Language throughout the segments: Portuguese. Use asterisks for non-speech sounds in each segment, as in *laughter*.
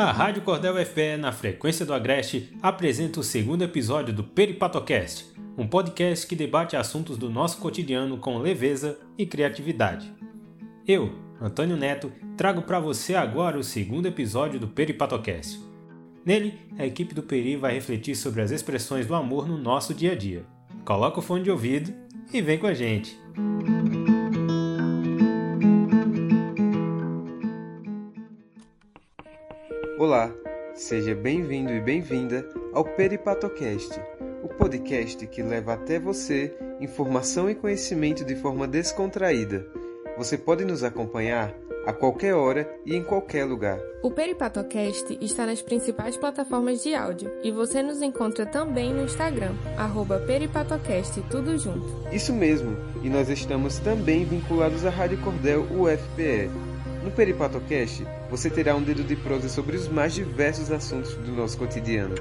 A Rádio Cordel FE, na frequência do Agreste, apresenta o segundo episódio do Peripatocast, um podcast que debate assuntos do nosso cotidiano com leveza e criatividade. Eu, Antônio Neto, trago para você agora o segundo episódio do Peripatocast. Nele, a equipe do Peri vai refletir sobre as expressões do amor no nosso dia a dia. Coloca o fone de ouvido e vem com a gente! Seja bem-vindo e bem-vinda ao Peripatocast, o podcast que leva até você informação e conhecimento de forma descontraída. Você pode nos acompanhar a qualquer hora e em qualquer lugar. O Peripatocast está nas principais plataformas de áudio e você nos encontra também no Instagram, arroba Peripatocast, tudo junto. Isso mesmo, e nós estamos também vinculados à Rádio Cordel UFPE. No Peripatocast, você terá um dedo de prosa sobre os mais diversos assuntos do nosso cotidiano.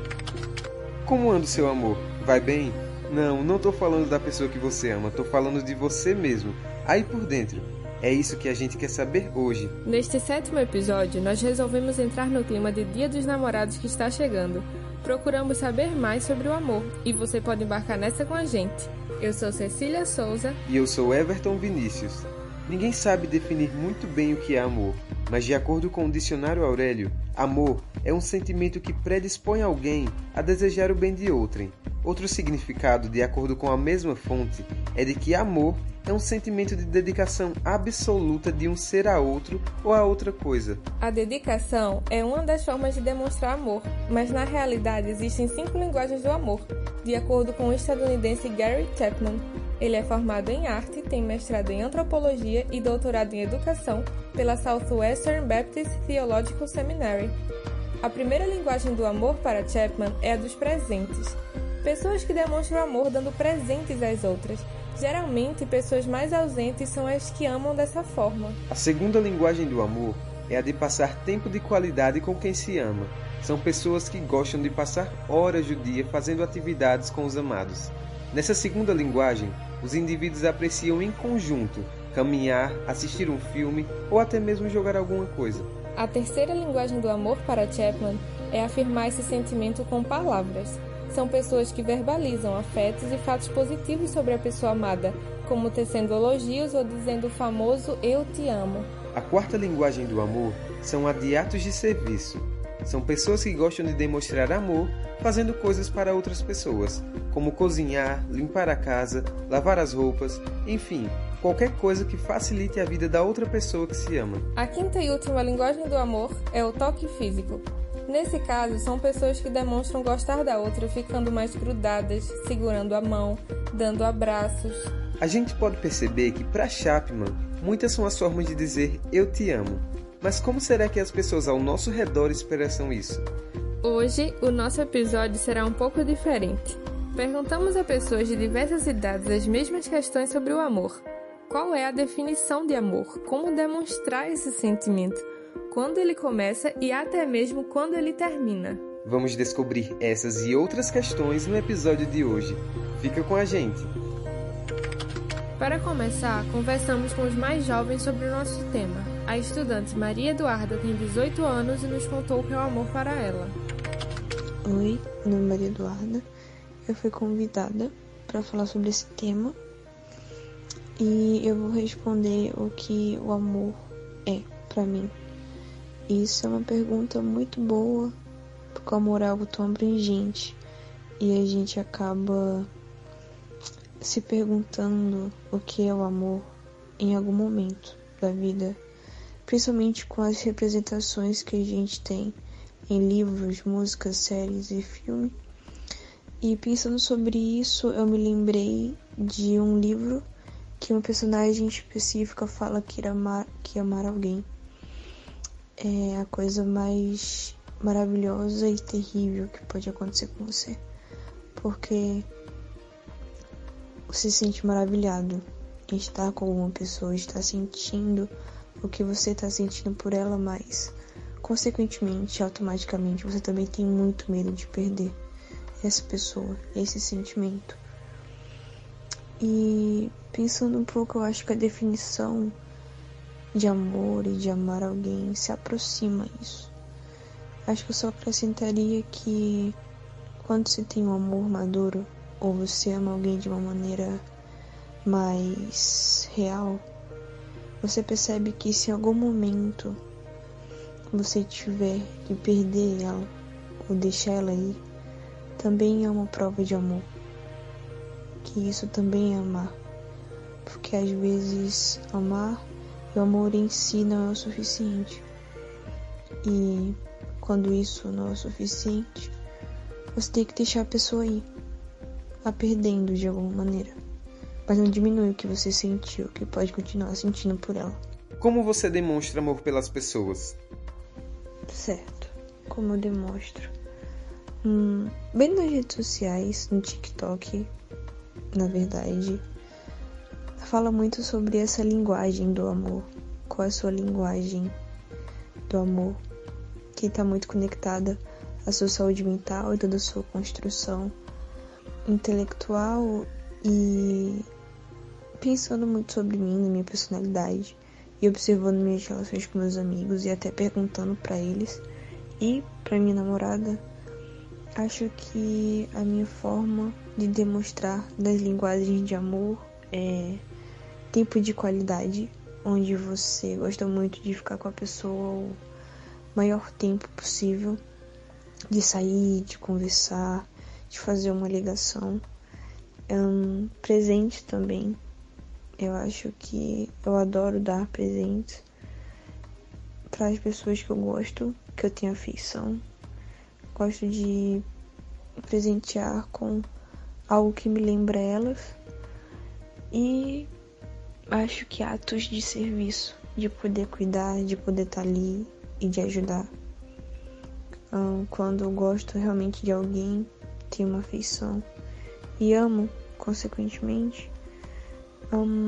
Como anda o seu amor? Vai bem? Não, não estou falando da pessoa que você ama, estou falando de você mesmo, aí por dentro. É isso que a gente quer saber hoje. Neste sétimo episódio, nós resolvemos entrar no clima de Dia dos Namorados que está chegando. Procuramos saber mais sobre o amor e você pode embarcar nessa com a gente. Eu sou Cecília Souza. E eu sou Everton Vinícius. Ninguém sabe definir muito bem o que é amor, mas de acordo com o dicionário Aurélio, amor é um sentimento que predispõe alguém a desejar o bem de outrem. Outro significado, de acordo com a mesma fonte, é de que amor é um sentimento de dedicação absoluta de um ser a outro ou a outra coisa. A dedicação é uma das formas de demonstrar amor, mas na realidade existem cinco linguagens do amor, de acordo com o estadunidense Gary Chapman. Ele é formado em arte, tem mestrado em antropologia e doutorado em educação pela Southwestern Baptist Theological Seminary. A primeira linguagem do amor para Chapman é a dos presentes. Pessoas que demonstram amor dando presentes às outras. Geralmente, pessoas mais ausentes são as que amam dessa forma. A segunda linguagem do amor é a de passar tempo de qualidade com quem se ama. São pessoas que gostam de passar horas do dia fazendo atividades com os amados. Nessa segunda linguagem, os indivíduos apreciam em conjunto caminhar, assistir um filme ou até mesmo jogar alguma coisa. A terceira linguagem do amor para Chapman é afirmar esse sentimento com palavras. São pessoas que verbalizam afetos e fatos positivos sobre a pessoa amada, como tecendo elogios ou dizendo o famoso eu te amo. A quarta linguagem do amor são a de atos de serviço. São pessoas que gostam de demonstrar amor fazendo coisas para outras pessoas, como cozinhar, limpar a casa, lavar as roupas, enfim, qualquer coisa que facilite a vida da outra pessoa que se ama. A quinta e última linguagem do amor é o toque físico. Nesse caso, são pessoas que demonstram gostar da outra ficando mais grudadas, segurando a mão, dando abraços. A gente pode perceber que para Chapman, muitas são as formas de dizer eu te amo. Mas como será que as pessoas ao nosso redor expressam isso? Hoje, o nosso episódio será um pouco diferente. Perguntamos a pessoas de diversas idades as mesmas questões sobre o amor. Qual é a definição de amor? Como demonstrar esse sentimento? Quando ele começa e até mesmo quando ele termina? Vamos descobrir essas e outras questões no episódio de hoje. Fica com a gente! Para começar, conversamos com os mais jovens sobre o nosso tema. A estudante Maria Eduarda tem 18 anos e nos contou o que é o amor para ela. Oi, meu nome é Maria Eduarda. Eu fui convidada para falar sobre esse tema e eu vou responder o que o amor é para mim. Isso é uma pergunta muito boa, porque o amor é algo tão abrangente e a gente acaba se perguntando o que é o amor em algum momento da vida, principalmente com as representações que a gente tem em livros, músicas, séries e filme. E pensando sobre isso, eu me lembrei de um livro que uma personagem específica fala que amar, que ia amar alguém. É a coisa mais maravilhosa e terrível que pode acontecer com você. Porque você se sente maravilhado em estar com alguma pessoa, estar sentindo o que você está sentindo por ela, mas consequentemente, automaticamente, você também tem muito medo de perder essa pessoa, esse sentimento. E pensando um pouco, eu acho que a definição de amor e de amar alguém se aproxima isso. Acho que eu só acrescentaria que quando se tem um amor maduro, ou você ama alguém de uma maneira mais real, você percebe que se em algum momento você tiver que perder ela ou deixar ela ir, também é uma prova de amor. Que isso também é amar. Porque às vezes amar e o amor em si não é o suficiente. E quando isso não é o suficiente, você tem que deixar a pessoa ir, a perdendo de alguma maneira. Mas não diminui o que você sentiu, que pode continuar sentindo por ela. Como você demonstra amor pelas pessoas? Certo, como eu demonstro. Hum, bem nas redes sociais, no TikTok, na verdade, fala muito sobre essa linguagem do amor. Qual é a sua linguagem do amor? que está muito conectada à sua saúde mental e toda a sua construção intelectual e pensando muito sobre mim, na minha personalidade e observando minhas relações com meus amigos e até perguntando para eles e para minha namorada, acho que a minha forma de demonstrar das linguagens de amor é tempo de qualidade, onde você gosta muito de ficar com a pessoa maior tempo possível de sair, de conversar, de fazer uma ligação. Um, presente também. Eu acho que eu adoro dar presentes para as pessoas que eu gosto, que eu tenho afeição. Gosto de presentear com algo que me lembra elas. E acho que atos de serviço, de poder cuidar, de poder estar ali, e de ajudar. quando eu gosto realmente de alguém, tenho uma afeição e amo, consequentemente,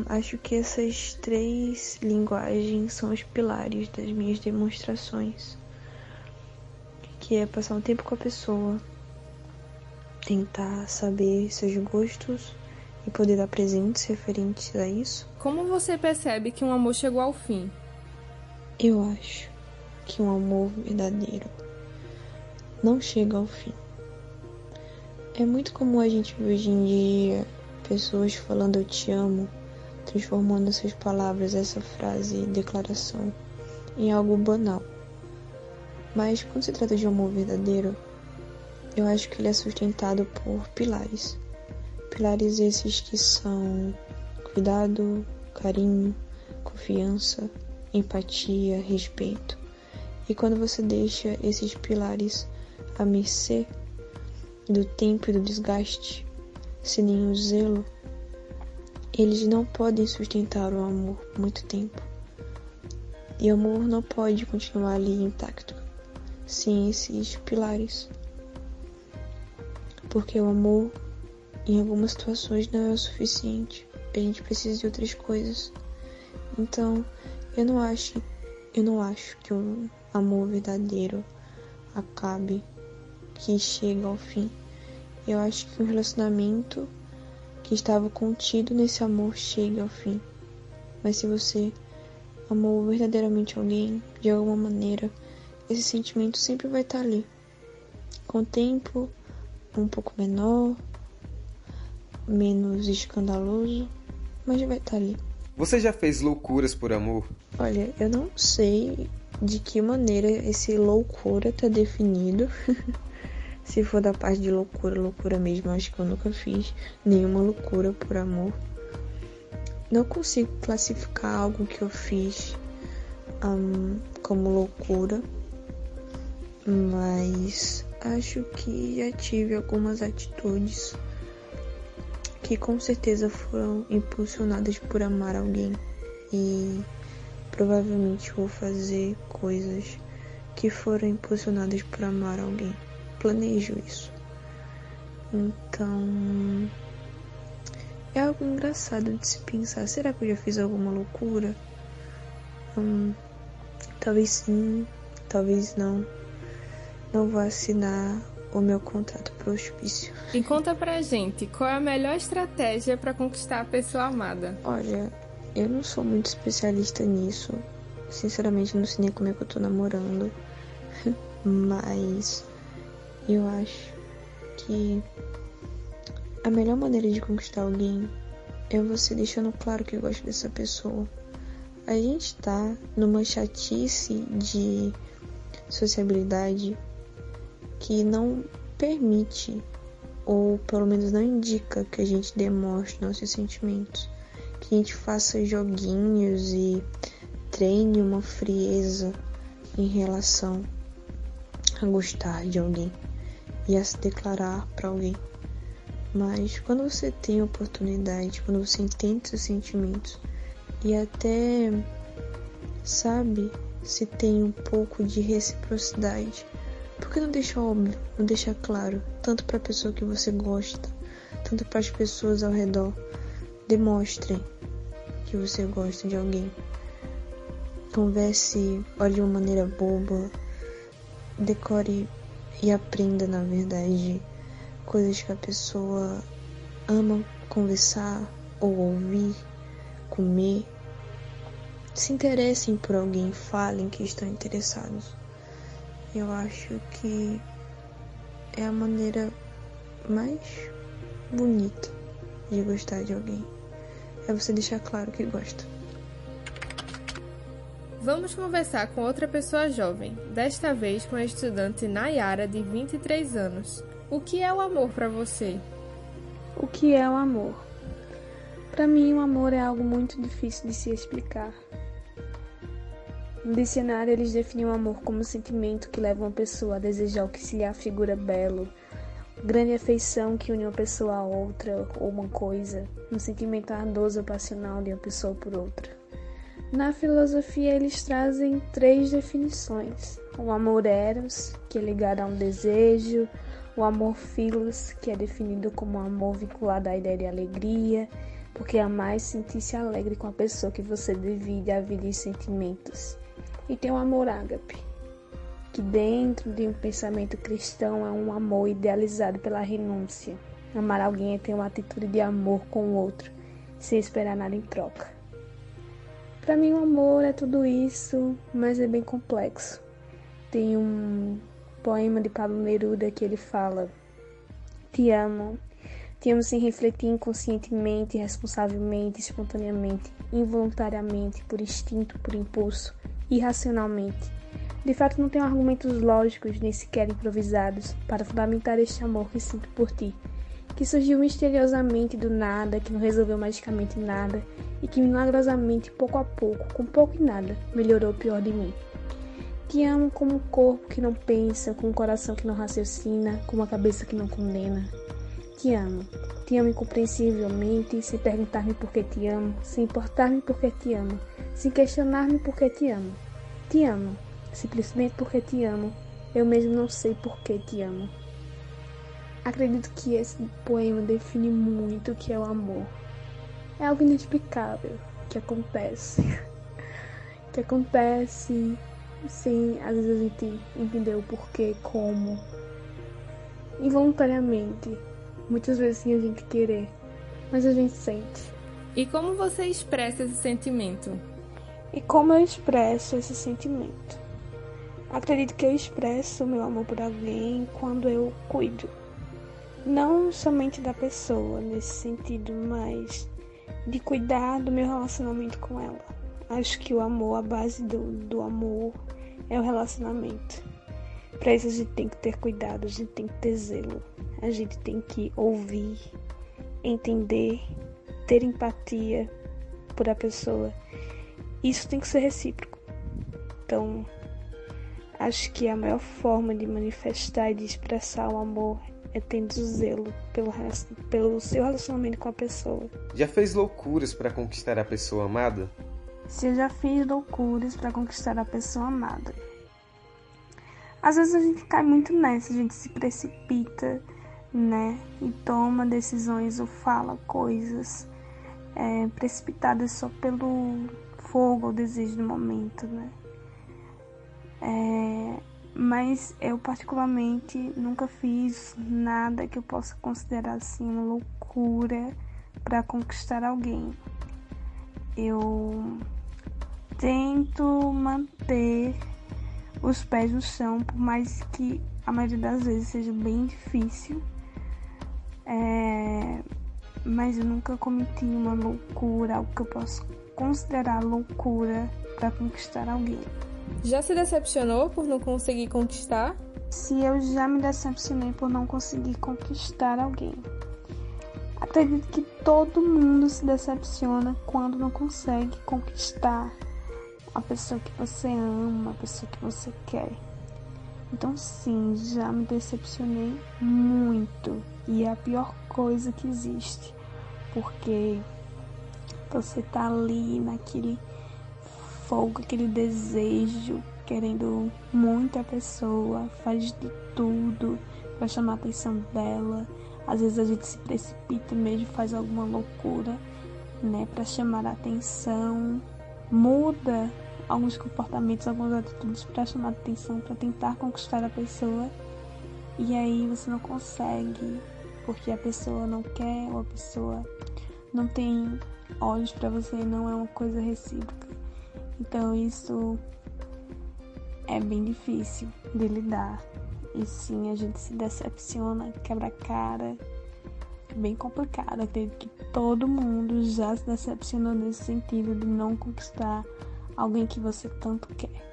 acho que essas três linguagens são os pilares das minhas demonstrações. Que é passar um tempo com a pessoa, tentar saber seus gostos e poder dar presentes referentes a isso. Como você percebe que um amor chegou ao fim? Eu acho que um amor verdadeiro não chega ao fim. É muito comum a gente hoje em dia pessoas falando eu te amo, transformando essas palavras, essa frase, declaração, em algo banal. Mas quando se trata de amor verdadeiro, eu acho que ele é sustentado por pilares. Pilares esses que são cuidado, carinho, confiança, empatia, respeito. E quando você deixa esses pilares à mercê do tempo e do desgaste, sem nenhum zelo, eles não podem sustentar o amor por muito tempo. E o amor não pode continuar ali intacto sem esses pilares. Porque o amor, em algumas situações, não é o suficiente. A gente precisa de outras coisas. Então, eu não acho, eu não acho que o amor verdadeiro acabe, que chega ao fim. Eu acho que o relacionamento que estava contido nesse amor chega ao fim. Mas se você amou verdadeiramente alguém, de alguma maneira, esse sentimento sempre vai estar ali. Com o tempo, um pouco menor, menos escandaloso, mas vai estar ali. Você já fez loucuras por amor? Olha, eu não sei de que maneira esse loucura tá definido. *laughs* Se for da parte de loucura, loucura mesmo, acho que eu nunca fiz nenhuma loucura por amor. Não consigo classificar algo que eu fiz um, como loucura, mas acho que já tive algumas atitudes que com certeza foram impulsionadas por amar alguém e Provavelmente vou fazer coisas que foram impulsionadas por amar alguém. Planejo isso. Então. É algo engraçado de se pensar. Será que eu já fiz alguma loucura? Hum, talvez sim, talvez não. Não vou assinar o meu contrato pro hospício. E conta pra gente, qual é a melhor estratégia para conquistar a pessoa amada? Olha, eu não sou muito especialista nisso. Sinceramente, não sei nem como é que eu tô namorando. *laughs* mas eu acho que a melhor maneira de conquistar alguém é você deixando claro que gosta dessa pessoa. A gente tá numa chatice de sociabilidade que não permite, ou pelo menos não indica que a gente demonstre nossos sentimentos. Que a gente faça joguinhos e treine uma frieza em relação a gostar de alguém e a se declarar para alguém. Mas quando você tem oportunidade, quando você entende seus sentimentos e até sabe se tem um pouco de reciprocidade, por que não deixa óbvio, não deixa claro, tanto para a pessoa que você gosta, tanto para as pessoas ao redor, demonstrem que você gosta de alguém. Converse, olhe de uma maneira boba, decore e aprenda, na verdade, coisas que a pessoa ama conversar ou ouvir, comer. Se interessem por alguém, falem que estão interessados. Eu acho que é a maneira mais bonita de gostar de alguém. É você deixar claro que gosta. Vamos conversar com outra pessoa jovem, desta vez com a estudante Nayara, de 23 anos. O que é o amor para você? O que é o amor? Para mim, o amor é algo muito difícil de se explicar. No dicionário, eles definem o amor como um sentimento que leva uma pessoa a desejar o que se lhe afigura belo, grande afeição que une uma pessoa a outra ou uma coisa, um sentimento ardoso ou passional de uma pessoa por outra. Na filosofia, eles trazem três definições: o amor eros, que é ligado a um desejo, o amor filos, que é definido como amor vinculado à ideia de alegria, porque é sentir-se alegre com a pessoa que você divide a vida e sentimentos. E tem o amor ágape, que dentro de um pensamento cristão é um amor idealizado pela renúncia. Amar alguém é ter uma atitude de amor com o outro, sem esperar nada em troca. Para mim, o amor é tudo isso, mas é bem complexo. Tem um poema de Pablo Neruda que ele fala: Te amo. Te amo sem refletir inconscientemente, responsavelmente, espontaneamente, involuntariamente, por instinto, por impulso, irracionalmente. De fato, não tenho argumentos lógicos nem sequer improvisados para fundamentar este amor que sinto por ti, que surgiu misteriosamente do nada, que não resolveu magicamente nada e que milagrosamente, pouco a pouco, com pouco e nada, melhorou o pior de mim. Te amo como um corpo que não pensa, com um coração que não raciocina, com uma cabeça que não condena. Te amo. Te amo incompreensivelmente, sem perguntar-me por que te amo, sem importar-me por que te amo, sem questionar-me por que te amo. Te amo, simplesmente porque te amo. Eu mesmo não sei por que te amo. Acredito que esse poema define muito o que é o amor. É algo inexplicável que acontece. *laughs* que acontece sem às vezes a gente entender o porquê, como. Involuntariamente. Muitas vezes sem a gente querer. Mas a gente sente. E como você expressa esse sentimento? E como eu expresso esse sentimento? Acredito que eu expresso meu amor por alguém quando eu cuido. Não somente da pessoa nesse sentido, mas de cuidar do meu relacionamento com ela. Acho que o amor, a base do, do amor é o relacionamento. Para isso a gente tem que ter cuidado, a gente tem que ter zelo, a gente tem que ouvir, entender, ter empatia por a pessoa. Isso tem que ser recíproco. Então, acho que a maior forma de manifestar e de expressar o amor é tendo zelo pelo, pelo seu relacionamento com a pessoa. Já fez loucuras para conquistar a pessoa amada? se eu já fiz loucuras para conquistar a pessoa amada. Às vezes a gente cai muito nessa, a gente se precipita, né? E toma decisões ou fala coisas é, precipitadas só pelo fogo ou desejo do momento, né? É, mas eu particularmente nunca fiz nada que eu possa considerar assim uma loucura para conquistar alguém. Eu tento manter os pés no chão, por mais que a maioria das vezes seja bem difícil. É, mas eu nunca cometi uma loucura, algo que eu posso considerar loucura para conquistar alguém. Já se decepcionou por não conseguir conquistar? Se eu já me decepcionei por não conseguir conquistar alguém. Acredito que todo mundo se decepciona quando não consegue conquistar a pessoa que você ama, a pessoa que você quer. Então, sim, já me decepcionei muito e é a pior coisa que existe, porque você tá ali naquele fogo, aquele desejo, querendo muito a pessoa, faz de tudo para chamar a atenção dela. Às vezes a gente se precipita mesmo, faz alguma loucura, né, para chamar a atenção, muda alguns comportamentos, algumas atitudes para chamar a atenção, para tentar conquistar a pessoa. E aí você não consegue, porque a pessoa não quer ou a pessoa não tem olhos para você, não é uma coisa recíproca. Então isso é bem difícil de lidar. E sim, a gente se decepciona, quebra a cara. É bem complicado. Acredito que todo mundo já se decepcionou nesse sentido de não conquistar alguém que você tanto quer.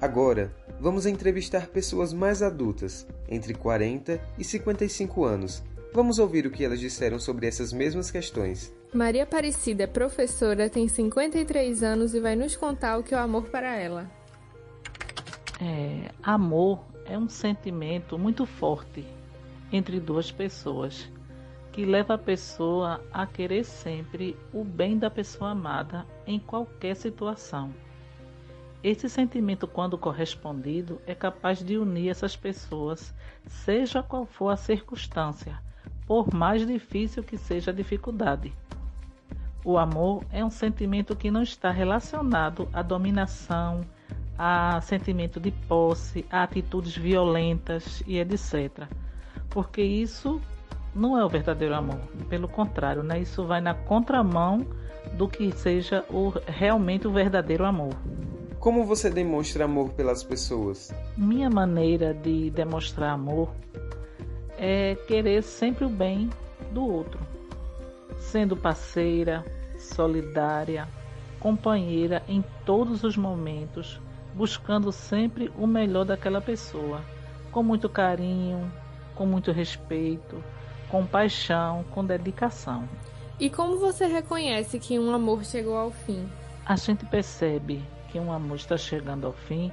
Agora, vamos entrevistar pessoas mais adultas, entre 40 e 55 anos. Vamos ouvir o que elas disseram sobre essas mesmas questões. Maria Aparecida é professora, tem 53 anos e vai nos contar o que é o amor para ela. É, amor é um sentimento muito forte entre duas pessoas que leva a pessoa a querer sempre o bem da pessoa amada em qualquer situação. Esse sentimento, quando correspondido, é capaz de unir essas pessoas, seja qual for a circunstância, por mais difícil que seja a dificuldade. O amor é um sentimento que não está relacionado à dominação, a sentimento de posse, a atitudes violentas e etc. Porque isso não é o verdadeiro amor. Pelo contrário, né? isso vai na contramão do que seja o, realmente o verdadeiro amor. Como você demonstra amor pelas pessoas? Minha maneira de demonstrar amor é querer sempre o bem do outro, sendo parceira, solidária, companheira em todos os momentos, buscando sempre o melhor daquela pessoa, com muito carinho, com muito respeito, com paixão, com dedicação. E como você reconhece que um amor chegou ao fim? A gente percebe que um amor está chegando ao fim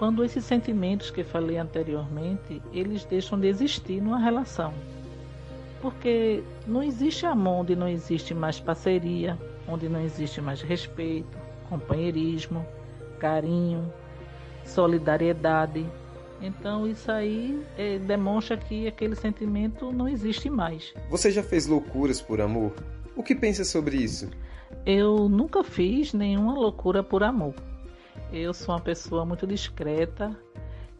quando esses sentimentos que falei anteriormente, eles deixam de existir numa relação. Porque não existe amor onde não existe mais parceria, onde não existe mais respeito, companheirismo, carinho, solidariedade, então isso aí é, demonstra que aquele sentimento não existe mais. Você já fez loucuras por amor? O que pensa sobre isso? Eu nunca fiz nenhuma loucura por amor. Eu sou uma pessoa muito discreta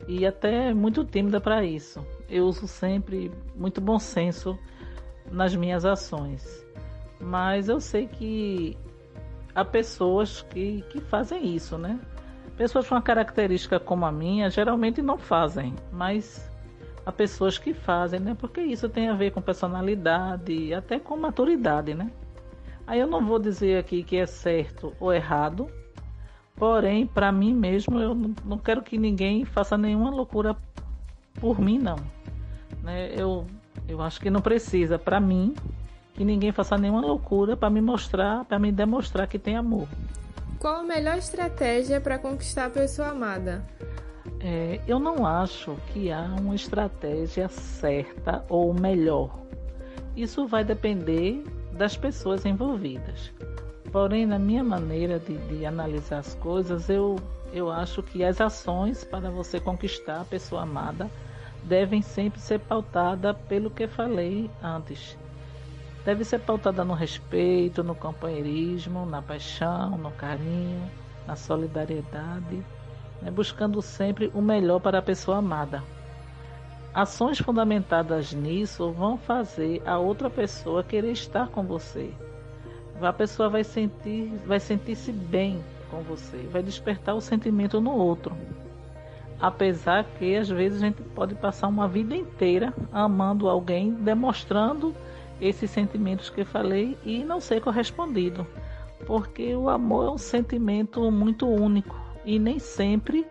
e até muito tímida para isso. Eu uso sempre muito bom senso nas minhas ações. Mas eu sei que há pessoas que, que fazem isso, né? Pessoas com uma característica como a minha geralmente não fazem, mas há pessoas que fazem, né? Porque isso tem a ver com personalidade até com maturidade, né? Aí eu não vou dizer aqui que é certo ou errado, porém, para mim mesmo, eu não quero que ninguém faça nenhuma loucura por mim, não. Né? Eu, eu acho que não precisa, para mim, que ninguém faça nenhuma loucura para me mostrar, para me demonstrar que tem amor. Qual a melhor estratégia para conquistar a pessoa amada? É, eu não acho que há uma estratégia certa ou melhor. Isso vai depender das pessoas envolvidas. Porém, na minha maneira de, de analisar as coisas, eu, eu acho que as ações para você conquistar a pessoa amada devem sempre ser pautadas pelo que falei antes deve ser pautada no respeito, no companheirismo, na paixão, no carinho, na solidariedade, né, buscando sempre o melhor para a pessoa amada. Ações fundamentadas nisso vão fazer a outra pessoa querer estar com você. A pessoa vai sentir, vai sentir-se bem com você, vai despertar o sentimento no outro. Apesar que às vezes a gente pode passar uma vida inteira amando alguém, demonstrando esses sentimentos que eu falei e não ser correspondido. Porque o amor é um sentimento muito único e nem sempre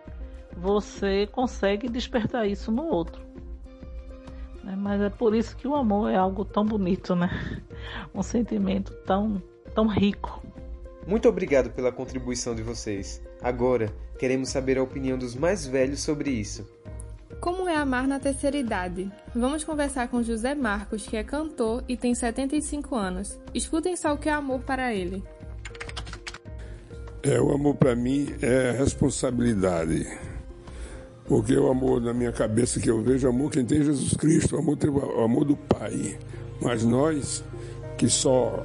você consegue despertar isso no outro. Né? Mas é por isso que o amor é algo tão bonito, né? *laughs* Um sentimento tão, tão rico. Muito obrigado pela contribuição de vocês. Agora, queremos saber a opinião dos mais velhos sobre isso. Como é amar na terceira idade? Vamos conversar com José Marcos, que é cantor e tem 75 anos. Escutem só o que é amor para ele. É, o amor para mim é responsabilidade. Porque o amor na minha cabeça que eu vejo, o amor quem tem Jesus Cristo, o amor, tem o amor do Pai. Mas nós que só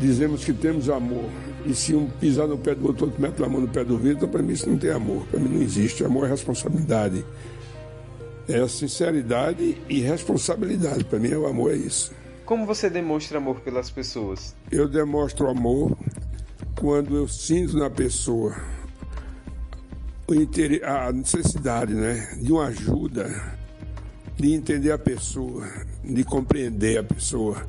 dizemos que temos amor, e se um pisar no pé do outro, outro mete a mão no pé do vidro, então para mim isso não tem amor, para mim não existe. Amor é responsabilidade. É sinceridade e responsabilidade. Para mim o amor é isso. Como você demonstra amor pelas pessoas? Eu demonstro amor quando eu sinto na pessoa a necessidade né, de uma ajuda, de entender a pessoa, de compreender a pessoa.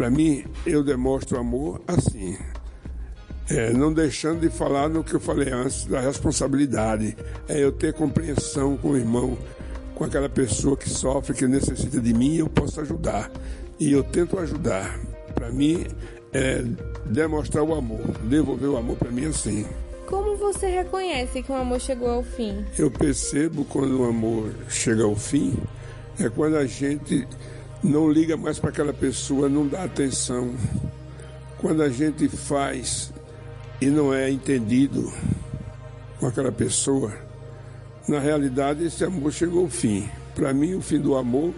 Para mim, eu demonstro amor assim, é, não deixando de falar no que eu falei antes, da responsabilidade. É eu ter compreensão com o irmão, com aquela pessoa que sofre, que necessita de mim, eu posso ajudar. E eu tento ajudar. Para mim, é demonstrar o amor, devolver o amor para mim assim. Como você reconhece que o amor chegou ao fim? Eu percebo quando o amor chega ao fim, é quando a gente não liga mais para aquela pessoa, não dá atenção. Quando a gente faz e não é entendido com aquela pessoa, na realidade esse amor chegou ao fim. Para mim, o fim do amor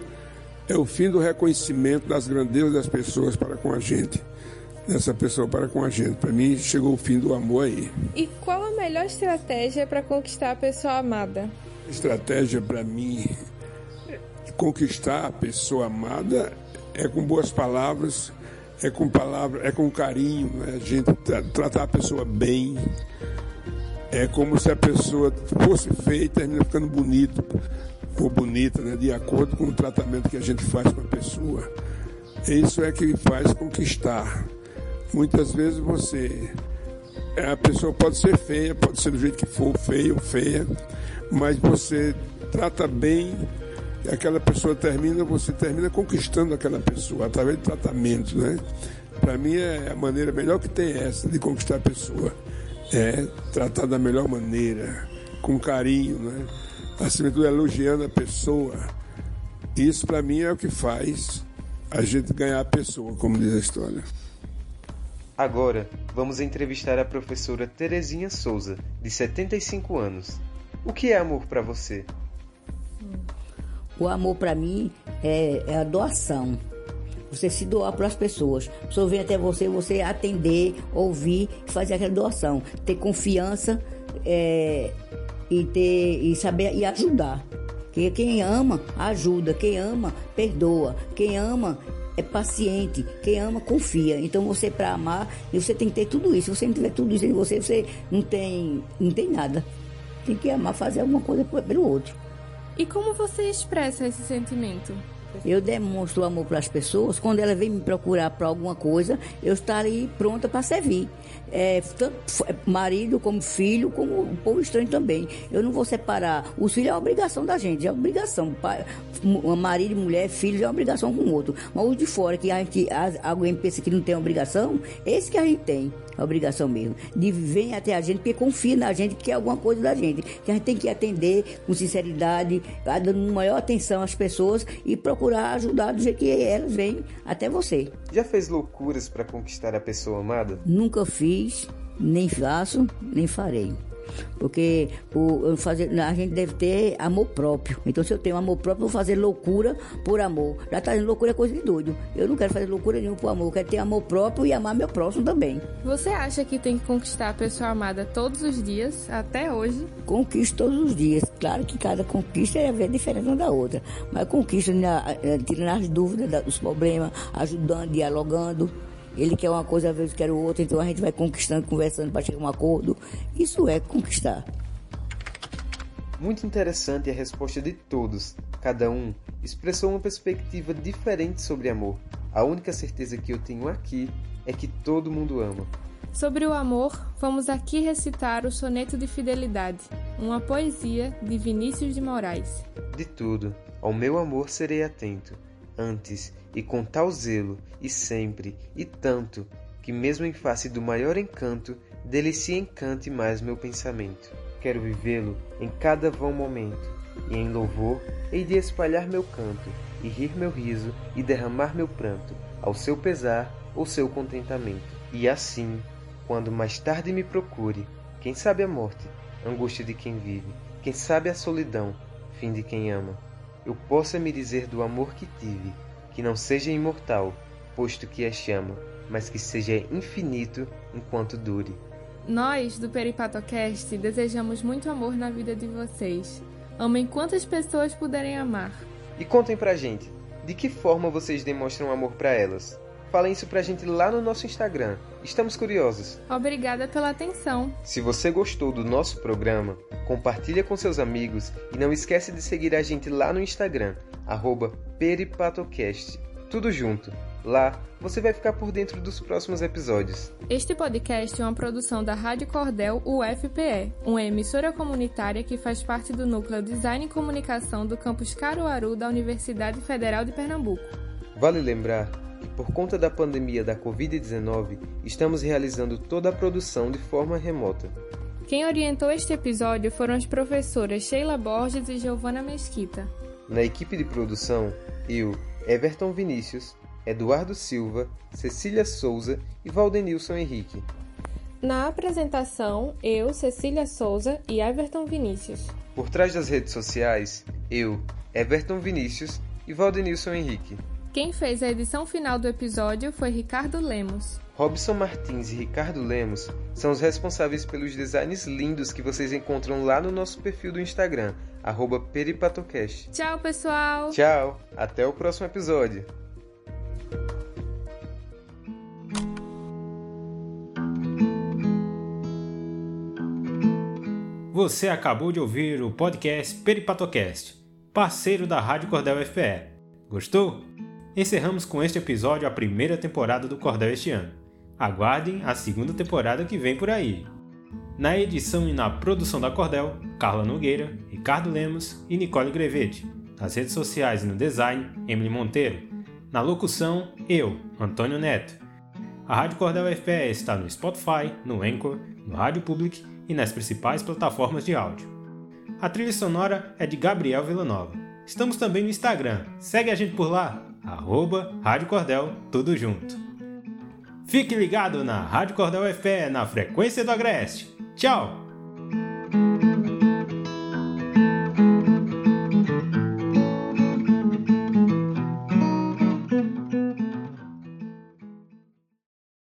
é o fim do reconhecimento das grandezas das pessoas para com a gente dessa pessoa para com a gente. Para mim, chegou o fim do amor aí. E qual a melhor estratégia para conquistar a pessoa amada? Estratégia para mim conquistar a pessoa amada é com boas palavras, é com palavra, é com carinho, né? a gente tratar a pessoa bem. É como se a pessoa fosse feita termina ficando bonito ou bonita, né? de acordo com o tratamento que a gente faz com a pessoa. Isso é que faz conquistar. Muitas vezes você. A pessoa pode ser feia, pode ser do jeito que for, feio ou feia, mas você trata bem, aquela pessoa termina, você termina conquistando aquela pessoa através de tratamento, né? Para mim é a maneira melhor que tem essa de conquistar a pessoa. É tratar da melhor maneira, com carinho, né? Acima de tudo, elogiando a pessoa. Isso para mim é o que faz a gente ganhar a pessoa, como diz a história. Agora, vamos entrevistar a professora Terezinha Souza, de 75 anos. O que é amor para você? O amor para mim é, é, a doação. Você se doar para as pessoas. A pessoa vem até você, você atender, ouvir fazer aquela doação. Ter confiança é, e, ter, e saber e ajudar. Porque quem ama, ajuda. Quem ama, perdoa. Quem ama, é paciente, quem ama confia. Então você para amar, você tem que ter tudo isso. Se você não tiver tudo isso em você, você não tem, não tem nada. Tem que amar fazer alguma coisa pelo outro. E como você expressa esse sentimento? Eu demonstro amor para as pessoas. Quando ela vem me procurar para alguma coisa, eu estarei pronta para servir. É, tanto marido como filho, como o povo estranho também. Eu não vou separar. Os filhos é obrigação da gente, é obrigação. Marido e mulher, filhos é obrigação com o outro. Mas os de fora, que a gente, alguém pensa que não tem obrigação, esse que a gente tem a obrigação mesmo. De vir até a gente, porque confia na gente, que é alguma coisa da gente. Que a gente tem que atender com sinceridade, dando maior atenção às pessoas e procurar ajudar do jeito que elas vêm até você. Já fez loucuras para conquistar a pessoa amada? Nunca fiz, nem faço, nem farei. Porque o, fazer, a gente deve ter amor próprio. Então, se eu tenho amor próprio, vou fazer loucura por amor. Já está dizendo loucura é coisa de doido. Eu não quero fazer loucura nenhuma por amor. Eu quero ter amor próprio e amar meu próximo também. Você acha que tem que conquistar a pessoa amada todos os dias, até hoje? Conquisto todos os dias. Claro que cada conquista é diferente uma da outra. Mas conquista, tirando as dúvidas, dos problemas, ajudando, dialogando Ele quer uma coisa, às vezes quer outra, então a gente vai conquistando, conversando para chegar a um acordo. Isso é conquistar. Muito interessante a resposta de todos. Cada um expressou uma perspectiva diferente sobre amor. A única certeza que eu tenho aqui é que todo mundo ama. Sobre o amor, vamos aqui recitar o Soneto de Fidelidade, uma poesia de Vinícius de Moraes. De tudo, ao meu amor serei atento, antes e com tal zelo, e sempre, e tanto, que mesmo em face do maior encanto, dele se encante mais meu pensamento. Quero vivê-lo em cada vão momento, e em louvor hei de espalhar meu canto, e rir meu riso, e derramar meu pranto, ao seu pesar ou seu contentamento. E assim, quando mais tarde me procure, quem sabe a morte, angústia de quem vive, quem sabe a solidão, fim de quem ama, eu possa me dizer do amor que tive, que não seja imortal, posto que é chama, mas que seja infinito enquanto dure. Nós, do Peripatocast, desejamos muito amor na vida de vocês. Amem quantas pessoas puderem amar. E contem pra gente, de que forma vocês demonstram amor para elas? Falem isso pra gente lá no nosso Instagram. Estamos curiosos. Obrigada pela atenção. Se você gostou do nosso programa, compartilha com seus amigos e não esquece de seguir a gente lá no Instagram, peripatocast. Tudo junto. Lá você vai ficar por dentro dos próximos episódios. Este podcast é uma produção da Rádio Cordel UFPE, uma emissora comunitária que faz parte do núcleo Design e Comunicação do campus Caruaru da Universidade Federal de Pernambuco. Vale lembrar por conta da pandemia da Covid-19, estamos realizando toda a produção de forma remota. Quem orientou este episódio foram as professoras Sheila Borges e Giovana Mesquita. Na equipe de produção, eu, Everton Vinícius, Eduardo Silva, Cecília Souza e Valdenilson Henrique. Na apresentação, eu, Cecília Souza e Everton Vinícius. Por trás das redes sociais, eu, Everton Vinícius e Valdenilson Henrique. Quem fez a edição final do episódio foi Ricardo Lemos. Robson Martins e Ricardo Lemos são os responsáveis pelos designs lindos que vocês encontram lá no nosso perfil do Instagram, peripatocast. Tchau, pessoal! Tchau! Até o próximo episódio! Você acabou de ouvir o podcast Peripatocast, parceiro da Rádio Cordel FPE. Gostou? Encerramos com este episódio a primeira temporada do Cordel este ano. Aguardem a segunda temporada que vem por aí. Na edição e na produção da Cordel, Carla Nogueira, Ricardo Lemos e Nicole Grevete. Nas redes sociais e no design, Emily Monteiro. Na locução, eu, Antônio Neto. A Rádio Cordel FPE está no Spotify, no Anchor, no Rádio Public e nas principais plataformas de áudio. A trilha sonora é de Gabriel Villanova. Estamos também no Instagram. Segue a gente por lá! Arroba Rádio Cordel, tudo junto. Fique ligado na Rádio Cordel FE na frequência do Agreste. Tchau!